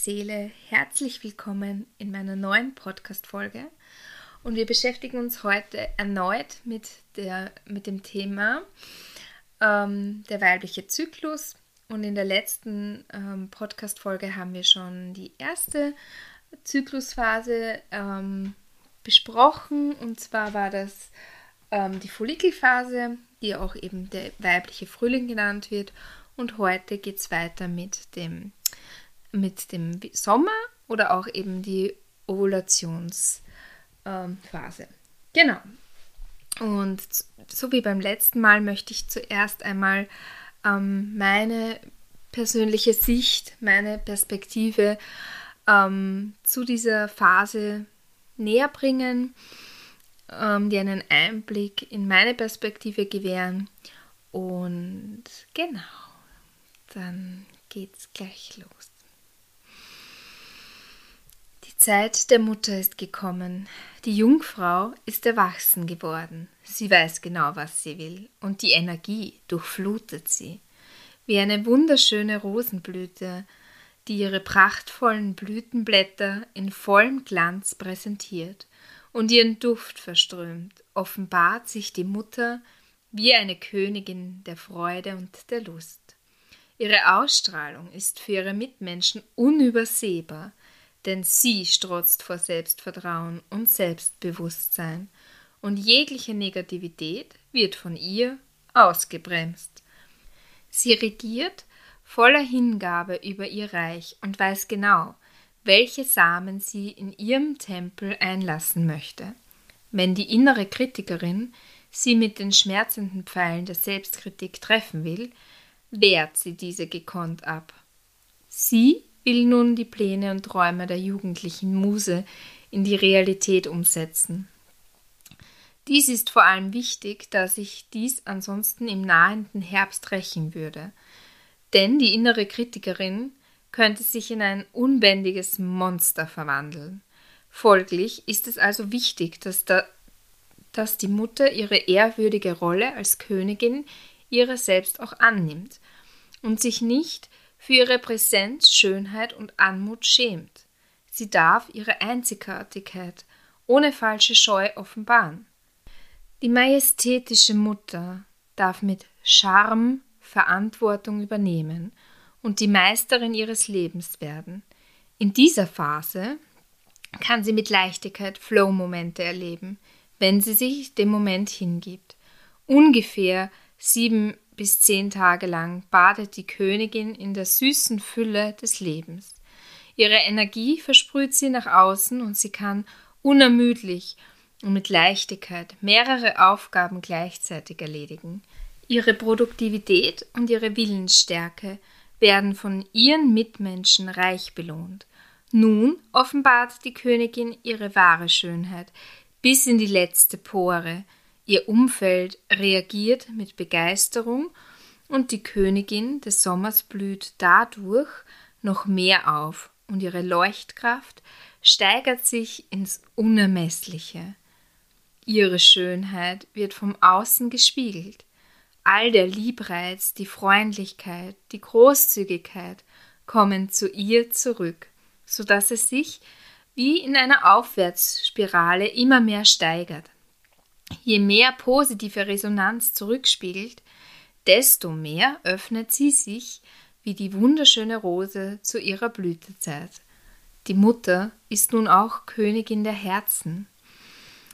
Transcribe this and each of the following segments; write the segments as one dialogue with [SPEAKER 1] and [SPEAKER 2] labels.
[SPEAKER 1] Seele. Herzlich willkommen in meiner neuen Podcast-Folge. Und wir beschäftigen uns heute erneut mit, der, mit dem Thema ähm, der weibliche Zyklus. Und in der letzten ähm, Podcast-Folge haben wir schon die erste Zyklusphase ähm, besprochen. Und zwar war das ähm, die Follikelphase, die auch eben der weibliche Frühling genannt wird. Und heute geht es weiter mit dem, mit dem Sommer oder auch eben die Ovulationsphase. Genau. Und so wie beim letzten Mal möchte ich zuerst einmal ähm, meine persönliche Sicht, meine Perspektive ähm, zu dieser Phase näher bringen, ähm, die einen Einblick in meine Perspektive gewähren. Und genau, dann geht's gleich los. Zeit der Mutter ist gekommen. Die Jungfrau ist erwachsen geworden. Sie weiß genau, was sie will, und die Energie durchflutet sie. Wie eine wunderschöne Rosenblüte, die ihre prachtvollen Blütenblätter in vollem Glanz präsentiert und ihren Duft verströmt, offenbart sich die Mutter wie eine Königin der Freude und der Lust. Ihre Ausstrahlung ist für ihre Mitmenschen unübersehbar, denn sie strotzt vor Selbstvertrauen und Selbstbewusstsein, und jegliche Negativität wird von ihr ausgebremst. Sie regiert voller Hingabe über ihr Reich und weiß genau, welche Samen sie in ihrem Tempel einlassen möchte. Wenn die innere Kritikerin sie mit den schmerzenden Pfeilen der Selbstkritik treffen will, wehrt sie diese gekonnt ab. Sie will nun die Pläne und Träume der jugendlichen Muse in die Realität umsetzen. Dies ist vor allem wichtig, da sich dies ansonsten im nahenden Herbst rächen würde. Denn die innere Kritikerin könnte sich in ein unbändiges Monster verwandeln. Folglich ist es also wichtig, dass, da, dass die Mutter ihre ehrwürdige Rolle als Königin ihrer selbst auch annimmt und sich nicht für ihre Präsenz, Schönheit und Anmut schämt. Sie darf ihre Einzigartigkeit ohne falsche Scheu offenbaren. Die majestätische Mutter darf mit Charme Verantwortung übernehmen und die Meisterin ihres Lebens werden. In dieser Phase kann sie mit Leichtigkeit Flow-Momente erleben, wenn sie sich dem Moment hingibt. Ungefähr sieben bis zehn Tage lang badet die Königin in der süßen Fülle des Lebens. Ihre Energie versprüht sie nach außen und sie kann unermüdlich und mit Leichtigkeit mehrere Aufgaben gleichzeitig erledigen. Ihre Produktivität und ihre Willensstärke werden von ihren Mitmenschen reich belohnt. Nun offenbart die Königin ihre wahre Schönheit bis in die letzte Pore, Ihr Umfeld reagiert mit Begeisterung und die Königin des Sommers blüht dadurch noch mehr auf und ihre Leuchtkraft steigert sich ins Unermessliche. Ihre Schönheit wird vom Außen gespiegelt. All der Liebreiz, die Freundlichkeit, die Großzügigkeit kommen zu ihr zurück, so dass es sich wie in einer Aufwärtsspirale immer mehr steigert. Je mehr positive Resonanz zurückspiegelt, desto mehr öffnet sie sich wie die wunderschöne Rose zu ihrer Blütezeit. Die Mutter ist nun auch Königin der Herzen.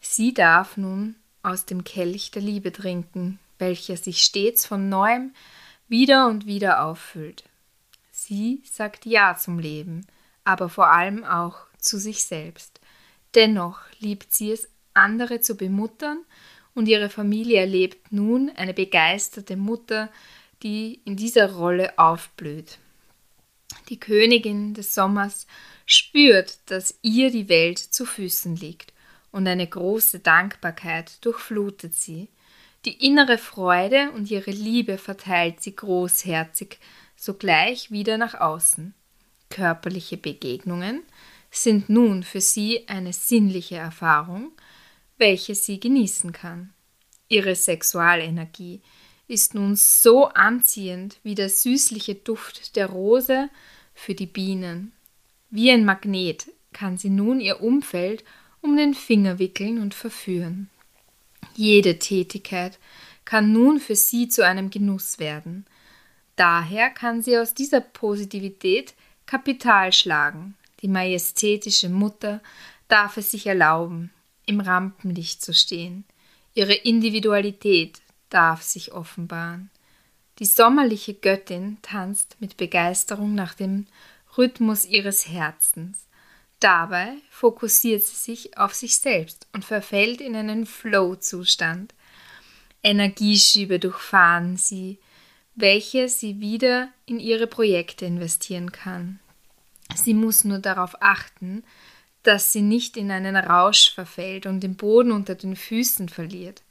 [SPEAKER 1] Sie darf nun aus dem Kelch der Liebe trinken, welcher sich stets von neuem wieder und wieder auffüllt. Sie sagt Ja zum Leben, aber vor allem auch zu sich selbst. Dennoch liebt sie es andere zu bemuttern und ihre Familie erlebt nun eine begeisterte Mutter, die in dieser Rolle aufblüht. Die Königin des Sommers spürt, dass ihr die Welt zu Füßen liegt, und eine große Dankbarkeit durchflutet sie. Die innere Freude und ihre Liebe verteilt sie großherzig, sogleich wieder nach außen. Körperliche Begegnungen sind nun für sie eine sinnliche Erfahrung, welche sie genießen kann. Ihre Sexualenergie ist nun so anziehend wie der süßliche Duft der Rose für die Bienen. Wie ein Magnet kann sie nun ihr Umfeld um den Finger wickeln und verführen. Jede Tätigkeit kann nun für sie zu einem Genuss werden. Daher kann sie aus dieser Positivität Kapital schlagen. Die majestätische Mutter darf es sich erlauben, im Rampenlicht zu stehen. Ihre Individualität darf sich offenbaren. Die sommerliche Göttin tanzt mit Begeisterung nach dem Rhythmus ihres Herzens. Dabei fokussiert sie sich auf sich selbst und verfällt in einen Flow-Zustand. Energieschübe durchfahren sie, welche sie wieder in ihre Projekte investieren kann. Sie muss nur darauf achten, dass sie nicht in einen Rausch verfällt und den Boden unter den Füßen verliert.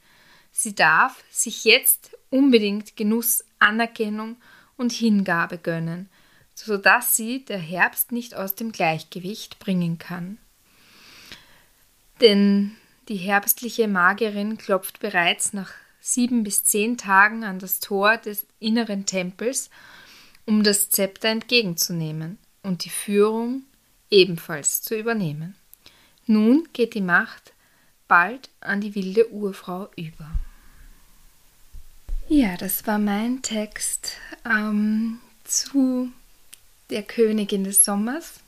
[SPEAKER 1] Sie darf sich jetzt unbedingt Genuss, Anerkennung und Hingabe gönnen, sodass sie der Herbst nicht aus dem Gleichgewicht bringen kann. Denn die herbstliche Magierin klopft bereits nach sieben bis zehn Tagen an das Tor des inneren Tempels, um das Zepter entgegenzunehmen und die Führung ebenfalls zu übernehmen. Nun geht die Macht bald an die wilde Urfrau über. Ja, das war mein Text ähm, zu der Königin des Sommers.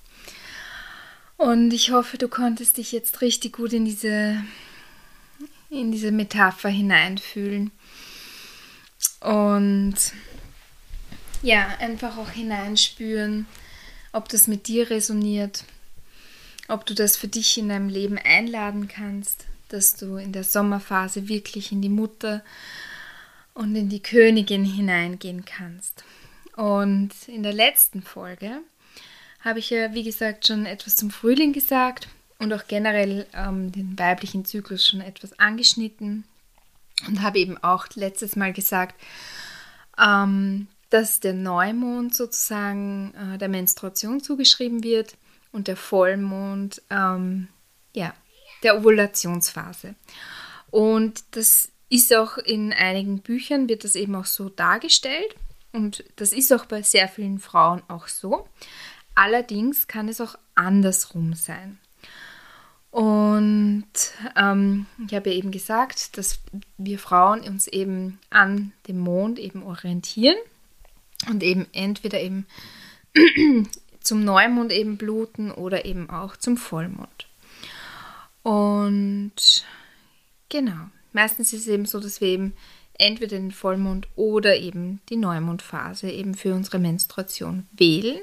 [SPEAKER 1] Und ich hoffe, du konntest dich jetzt richtig gut in diese, in diese Metapher hineinfühlen. Und ja, einfach auch hineinspüren, ob das mit dir resoniert, ob du das für dich in deinem Leben einladen kannst, dass du in der Sommerphase wirklich in die Mutter und in die Königin hineingehen kannst. Und in der letzten Folge habe ich ja, wie gesagt, schon etwas zum Frühling gesagt und auch generell ähm, den weiblichen Zyklus schon etwas angeschnitten und habe eben auch letztes Mal gesagt, ähm, dass der Neumond sozusagen äh, der Menstruation zugeschrieben wird und der Vollmond ähm, ja, der Ovulationsphase. Und das ist auch in einigen Büchern, wird das eben auch so dargestellt. Und das ist auch bei sehr vielen Frauen auch so. Allerdings kann es auch andersrum sein. Und ähm, ich habe ja eben gesagt, dass wir Frauen uns eben an dem Mond eben orientieren und eben entweder eben zum Neumond eben bluten oder eben auch zum Vollmond. Und genau, meistens ist es eben so, dass wir eben entweder den Vollmond oder eben die Neumondphase eben für unsere Menstruation wählen.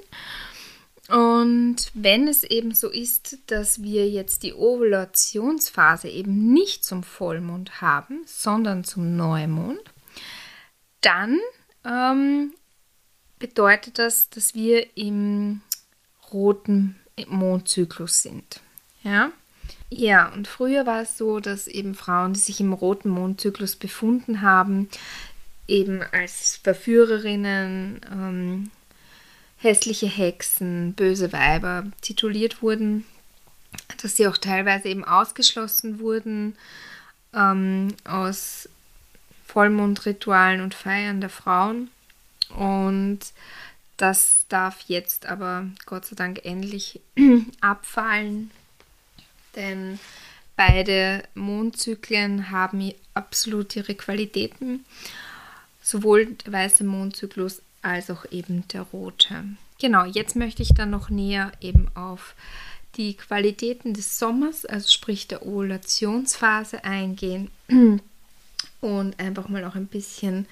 [SPEAKER 1] Und wenn es eben so ist, dass wir jetzt die Ovulationsphase eben nicht zum Vollmond haben, sondern zum Neumond, dann ähm, bedeutet das, dass wir im roten Mondzyklus sind. Ja? Ja, und früher war es so, dass eben Frauen, die sich im roten Mondzyklus befunden haben, eben als Verführerinnen, ähm, hässliche Hexen, böse Weiber tituliert wurden, dass sie auch teilweise eben ausgeschlossen wurden ähm, aus Vollmondritualen und Feiern der Frauen. Und das darf jetzt aber Gott sei Dank endlich abfallen, denn beide Mondzyklen haben absolut ihre Qualitäten, sowohl der weiße Mondzyklus als auch eben der rote. Genau, jetzt möchte ich dann noch näher eben auf die Qualitäten des Sommers, also sprich der Ovulationsphase eingehen und einfach mal auch ein bisschen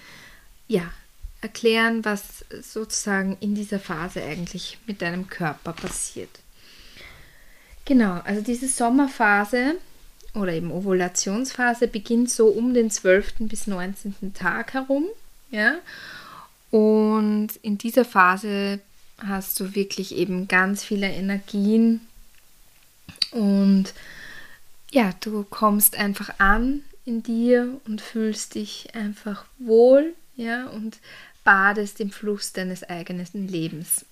[SPEAKER 1] ja, erklären, was sozusagen in dieser Phase eigentlich mit deinem Körper passiert. Genau, also diese Sommerphase oder eben Ovulationsphase beginnt so um den 12. bis 19. Tag herum. Ja? Und in dieser Phase hast du wirklich eben ganz viele Energien und ja, du kommst einfach an in dir und fühlst dich einfach wohl, ja, und badest im Fluss deines eigenen Lebens.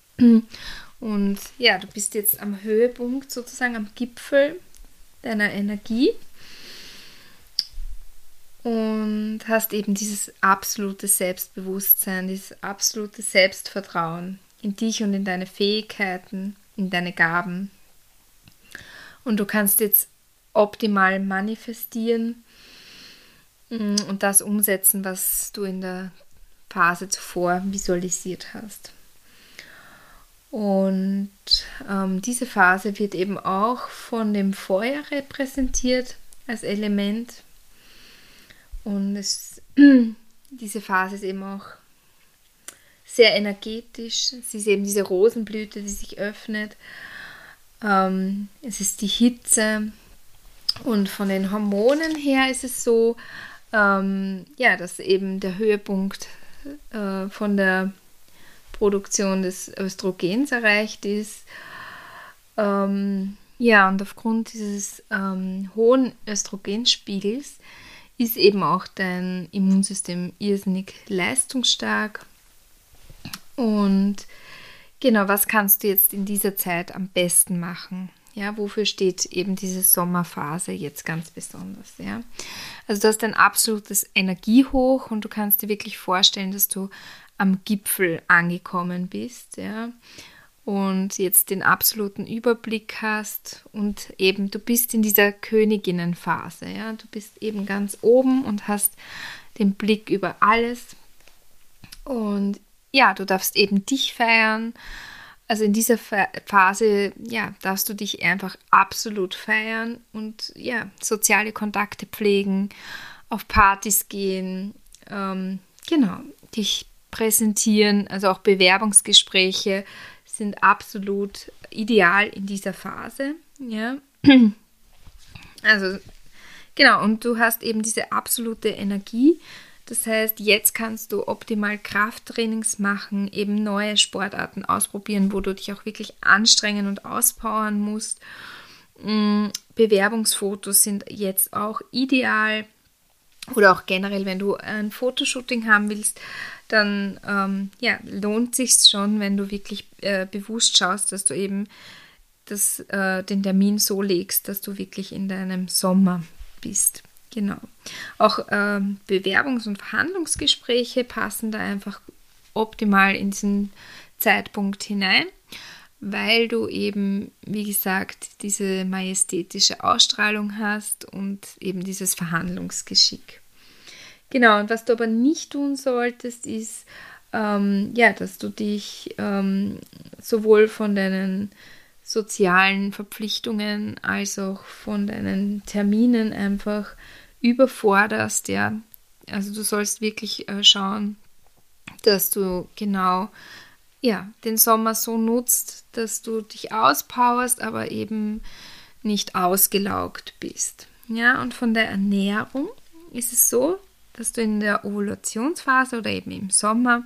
[SPEAKER 1] Und ja, du bist jetzt am Höhepunkt, sozusagen am Gipfel deiner Energie und hast eben dieses absolute Selbstbewusstsein, dieses absolute Selbstvertrauen in dich und in deine Fähigkeiten, in deine Gaben. Und du kannst jetzt optimal manifestieren und das umsetzen, was du in der Phase zuvor visualisiert hast. Und ähm, diese Phase wird eben auch von dem Feuer repräsentiert als Element. Und es, diese Phase ist eben auch sehr energetisch. Sie ist eben diese Rosenblüte, die sich öffnet. Ähm, es ist die Hitze. Und von den Hormonen her ist es so, ähm, ja, dass eben der Höhepunkt äh, von der Produktion des Östrogens erreicht ist. Ähm, ja, und aufgrund dieses ähm, hohen Östrogenspiegels ist eben auch dein Immunsystem irrsinnig leistungsstark. Und genau, was kannst du jetzt in dieser Zeit am besten machen? Ja, wofür steht eben diese Sommerphase jetzt ganz besonders? Ja, also du hast ein absolutes Energiehoch und du kannst dir wirklich vorstellen, dass du am Gipfel angekommen bist, ja, und jetzt den absoluten Überblick hast und eben du bist in dieser Königinnenphase, ja, du bist eben ganz oben und hast den Blick über alles und ja, du darfst eben dich feiern. Also in dieser Phase, ja, darfst du dich einfach absolut feiern und ja, soziale Kontakte pflegen, auf Partys gehen, ähm, genau, dich präsentieren, also auch Bewerbungsgespräche sind absolut ideal in dieser Phase. Ja. Also genau, und du hast eben diese absolute Energie. Das heißt, jetzt kannst du optimal Krafttrainings machen, eben neue Sportarten ausprobieren, wo du dich auch wirklich anstrengen und auspowern musst. Mm, Bewerbungsfotos sind jetzt auch ideal. Oder auch generell, wenn du ein Fotoshooting haben willst, dann ähm, ja, lohnt sich schon, wenn du wirklich äh, bewusst schaust, dass du eben das, äh, den Termin so legst, dass du wirklich in deinem Sommer bist. Genau. Auch ähm, Bewerbungs- und Verhandlungsgespräche passen da einfach optimal in diesen Zeitpunkt hinein, weil du eben, wie gesagt, diese majestätische Ausstrahlung hast und eben dieses Verhandlungsgeschick. Genau, und was du aber nicht tun solltest, ist, ähm, ja, dass du dich ähm, sowohl von deinen sozialen Verpflichtungen als auch von deinen Terminen einfach überforderst, ja. Also du sollst wirklich äh, schauen, dass du genau ja, den Sommer so nutzt, dass du dich auspowerst, aber eben nicht ausgelaugt bist. Ja, und von der Ernährung ist es so, dass du in der Ovulationsphase oder eben im Sommer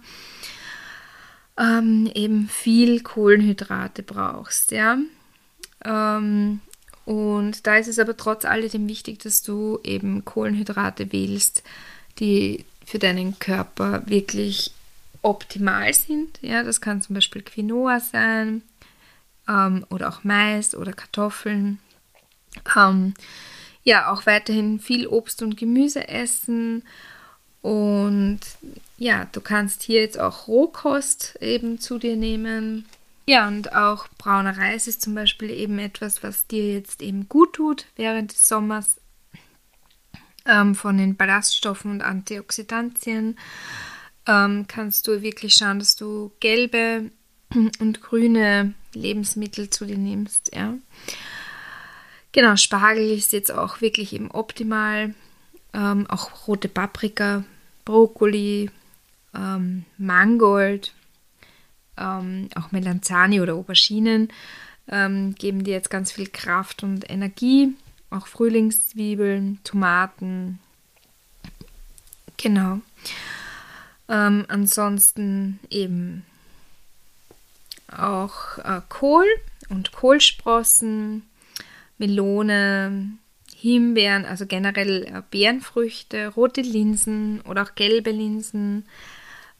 [SPEAKER 1] ähm, eben viel Kohlenhydrate brauchst, ja. Ähm, und da ist es aber trotz alledem wichtig, dass du eben Kohlenhydrate wählst, die für deinen Körper wirklich optimal sind. Ja, das kann zum Beispiel Quinoa sein ähm, oder auch Mais oder Kartoffeln. Ähm, ja, auch weiterhin viel Obst und Gemüse essen. Und ja, du kannst hier jetzt auch Rohkost eben zu dir nehmen. Ja, und auch brauner Reis ist zum Beispiel eben etwas, was dir jetzt eben gut tut während des Sommers ähm, von den Ballaststoffen und Antioxidantien. Ähm, kannst du wirklich schauen, dass du gelbe und grüne Lebensmittel zu dir nimmst, ja. Genau, Spargel ist jetzt auch wirklich eben optimal. Ähm, auch rote Paprika, Brokkoli, ähm, Mangold, ähm, auch Melanzani oder Auberginen ähm, geben dir jetzt ganz viel Kraft und Energie. Auch Frühlingszwiebeln, Tomaten. Genau. Ähm, ansonsten eben auch äh, Kohl und Kohlsprossen, Melone, Himbeeren, also generell äh, Beerenfrüchte, rote Linsen oder auch gelbe Linsen,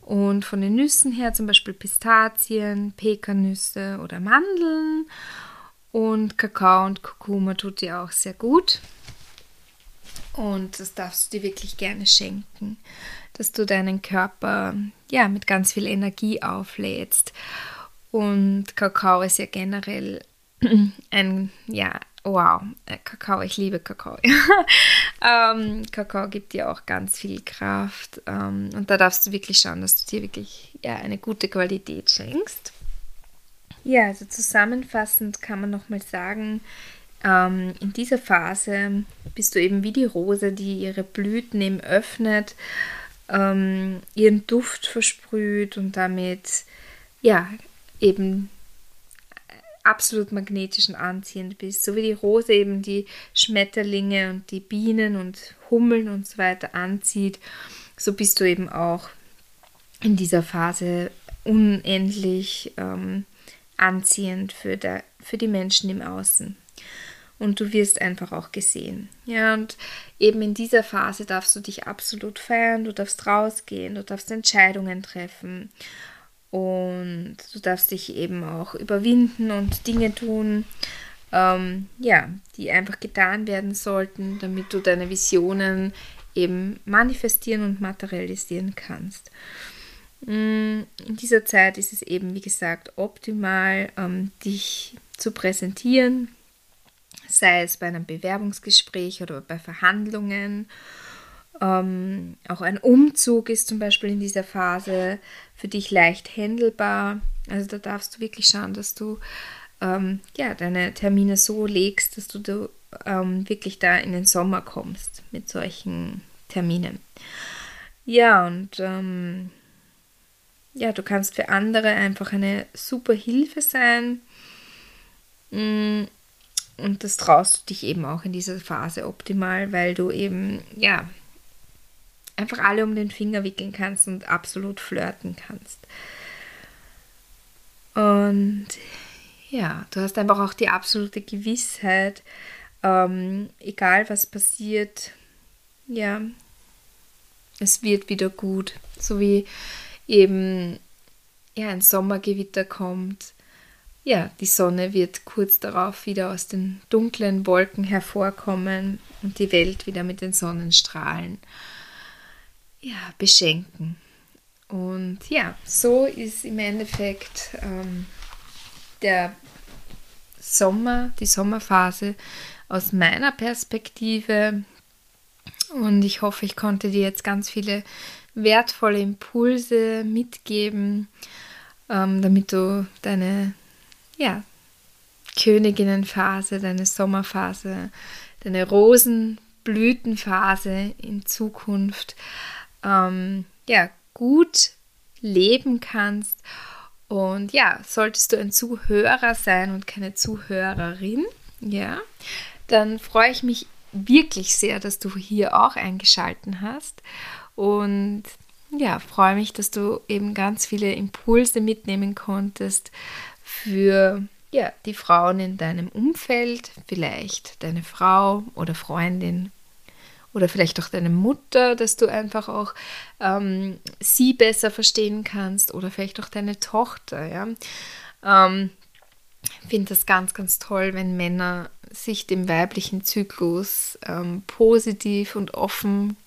[SPEAKER 1] Und von den Nüssen her zum Beispiel Pistazien, Pekannüsse oder Mandeln. Und Kakao und Kurkuma tut dir auch sehr gut. Und das darfst du dir wirklich gerne schenken, dass du deinen Körper ja mit ganz viel Energie auflädst. Und Kakao ist ja generell ein, ja, wow, äh, Kakao, ich liebe Kakao. ähm, Kakao gibt dir auch ganz viel Kraft. Ähm, und da darfst du wirklich schauen, dass du dir wirklich ja, eine gute Qualität schenkst. Ja, also zusammenfassend kann man nochmal sagen, ähm, in dieser Phase bist du eben wie die Rose, die ihre Blüten eben öffnet, ähm, ihren Duft versprüht und damit ja eben absolut magnetisch und anziehend bist, so wie die Rose eben die Schmetterlinge und die Bienen und Hummeln und so weiter anzieht, so bist du eben auch in dieser Phase unendlich ähm, anziehend für, der, für die Menschen im Außen. Und du wirst einfach auch gesehen. Ja, und eben in dieser Phase darfst du dich absolut feiern, du darfst rausgehen, du darfst Entscheidungen treffen und du darfst dich eben auch überwinden und Dinge tun, ähm, ja, die einfach getan werden sollten, damit du deine Visionen eben manifestieren und materialisieren kannst. Mm, in dieser Zeit ist es eben, wie gesagt, optimal, ähm, dich zu präsentieren, sei es bei einem Bewerbungsgespräch oder bei Verhandlungen ähm, auch ein Umzug ist zum Beispiel in dieser Phase für dich leicht handelbar. Also da darfst du wirklich schauen, dass du ähm, ja, deine Termine so legst, dass du, du ähm, wirklich da in den Sommer kommst mit solchen Terminen. Ja, und ähm, ja, du kannst für andere einfach eine super Hilfe sein. Mm, und das traust du dich eben auch in dieser Phase optimal, weil du eben, ja, einfach alle um den Finger wickeln kannst und absolut flirten kannst. Und ja, du hast einfach auch die absolute Gewissheit, ähm, egal was passiert, ja, es wird wieder gut. So wie eben ja, ein Sommergewitter kommt. Ja, die Sonne wird kurz darauf wieder aus den dunklen Wolken hervorkommen und die Welt wieder mit den Sonnenstrahlen ja, beschenken. Und ja, so ist im Endeffekt ähm, der Sommer, die Sommerphase aus meiner Perspektive. Und ich hoffe, ich konnte dir jetzt ganz viele wertvolle Impulse mitgeben, ähm, damit du deine ja, Königinnenphase, deine Sommerphase, deine Rosenblütenphase in Zukunft ähm, ja, gut leben kannst. Und ja, solltest du ein Zuhörer sein und keine Zuhörerin, ja, dann freue ich mich wirklich sehr, dass du hier auch eingeschalten hast. Und ja, freue mich, dass du eben ganz viele Impulse mitnehmen konntest für ja, die Frauen in deinem Umfeld, vielleicht deine Frau oder Freundin oder vielleicht auch deine Mutter, dass du einfach auch ähm, sie besser verstehen kannst oder vielleicht auch deine Tochter. Ja? Ähm, finde das ganz, ganz toll, wenn Männer sich dem weiblichen Zyklus ähm, positiv und offen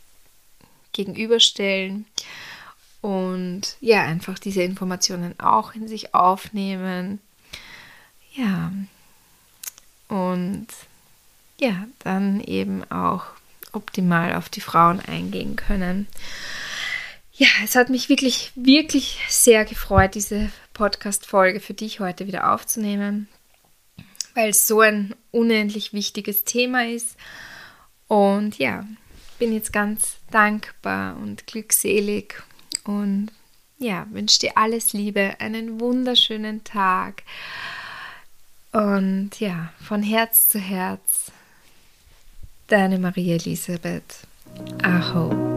[SPEAKER 1] gegenüberstellen und ja, einfach diese Informationen auch in sich aufnehmen. Ja, und ja, dann eben auch optimal auf die Frauen eingehen können. Ja, es hat mich wirklich, wirklich sehr gefreut, diese Podcast-Folge für dich heute wieder aufzunehmen, weil es so ein unendlich wichtiges Thema ist. Und ja, bin jetzt ganz dankbar und glückselig und ja, wünsche dir alles Liebe, einen wunderschönen Tag. Und ja, von Herz zu Herz Deine Maria Elisabeth. Aho.